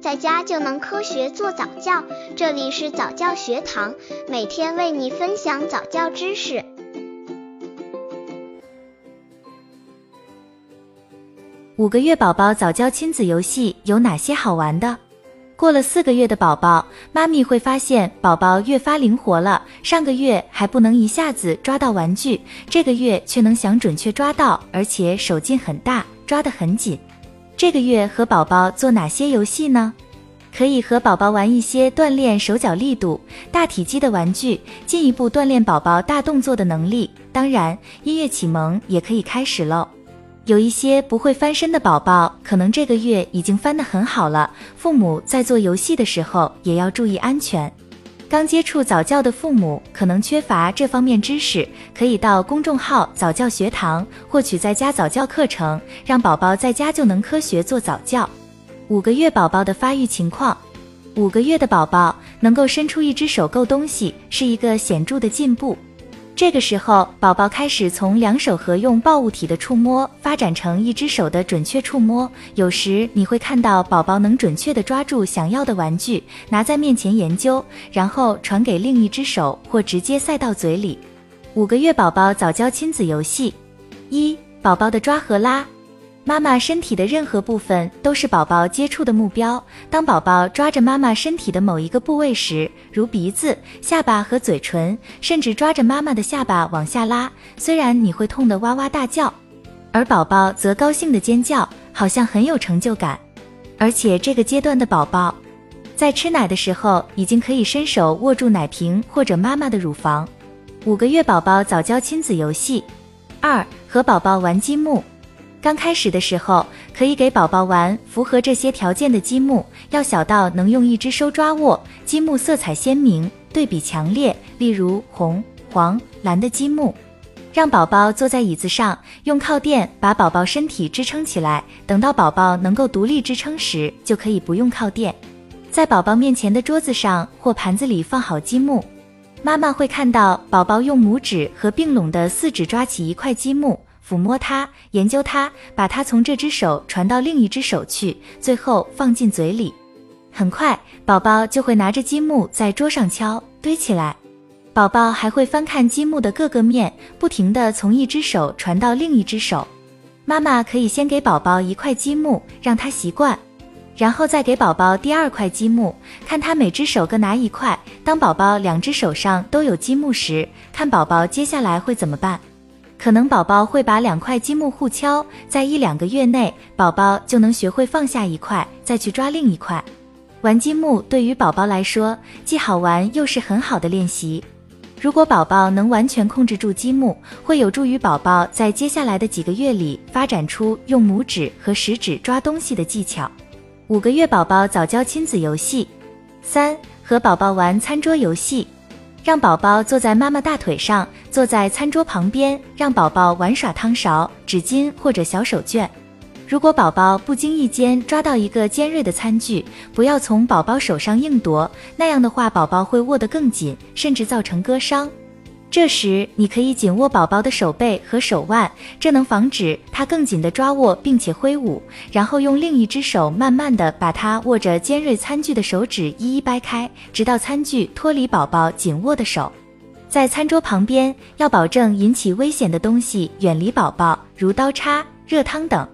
在家就能科学做早教。这里是早教学堂，每天为你分享早教知识。五个月宝宝早教亲子游戏有哪些好玩的？过了四个月的宝宝，妈咪会发现宝宝越发灵活了。上个月还不能一下子抓到玩具，这个月却能想准确抓到，而且手劲很大，抓得很紧。这个月和宝宝做哪些游戏呢？可以和宝宝玩一些锻炼手脚力度、大体积的玩具，进一步锻炼宝宝大动作的能力。当然，音乐启蒙也可以开始喽。有一些不会翻身的宝宝，可能这个月已经翻得很好了。父母在做游戏的时候也要注意安全。刚接触早教的父母可能缺乏这方面知识，可以到公众号早教学堂获取在家早教课程，让宝宝在家就能科学做早教。五个月宝宝的发育情况，五个月的宝宝能够伸出一只手够东西，是一个显著的进步。这个时候，宝宝开始从两手合用抱物体的触摸，发展成一只手的准确触摸。有时你会看到宝宝能准确地抓住想要的玩具，拿在面前研究，然后传给另一只手，或直接塞到嘴里。五个月宝宝早教亲子游戏：一、宝宝的抓和拉。妈妈身体的任何部分都是宝宝接触的目标。当宝宝抓着妈妈身体的某一个部位时，如鼻子、下巴和嘴唇，甚至抓着妈妈的下巴往下拉，虽然你会痛得哇哇大叫，而宝宝则高兴的尖叫，好像很有成就感。而且这个阶段的宝宝，在吃奶的时候已经可以伸手握住奶瓶或者妈妈的乳房。五个月宝宝早教亲子游戏二，和宝宝玩积木。刚开始的时候，可以给宝宝玩符合这些条件的积木，要小到能用一只手抓握。积木色彩鲜明，对比强烈，例如红、黄、蓝的积木。让宝宝坐在椅子上，用靠垫把宝宝身体支撑起来。等到宝宝能够独立支撑时，就可以不用靠垫。在宝宝面前的桌子上或盘子里放好积木，妈妈会看到宝宝用拇指和并拢的四指抓起一块积木。抚摸它，研究它，把它从这只手传到另一只手去，最后放进嘴里。很快，宝宝就会拿着积木在桌上敲堆起来。宝宝还会翻看积木的各个面，不停地从一只手传到另一只手。妈妈可以先给宝宝一块积木，让他习惯，然后再给宝宝第二块积木，看他每只手各拿一块。当宝宝两只手上都有积木时，看宝宝接下来会怎么办。可能宝宝会把两块积木互敲，在一两个月内，宝宝就能学会放下一块，再去抓另一块。玩积木对于宝宝来说既好玩又是很好的练习。如果宝宝能完全控制住积木，会有助于宝宝在接下来的几个月里发展出用拇指和食指抓东西的技巧。五个月宝宝早教亲子游戏三，和宝宝玩餐桌游戏。让宝宝坐在妈妈大腿上，坐在餐桌旁边，让宝宝玩耍汤勺、纸巾或者小手绢。如果宝宝不经意间抓到一个尖锐的餐具，不要从宝宝手上硬夺，那样的话宝宝会握得更紧，甚至造成割伤。这时，你可以紧握宝宝的手背和手腕，这能防止他更紧的抓握并且挥舞。然后用另一只手慢慢的把他握着尖锐餐具的手指一一掰开，直到餐具脱离宝宝紧握的手。在餐桌旁边，要保证引起危险的东西远离宝宝，如刀叉、热汤等。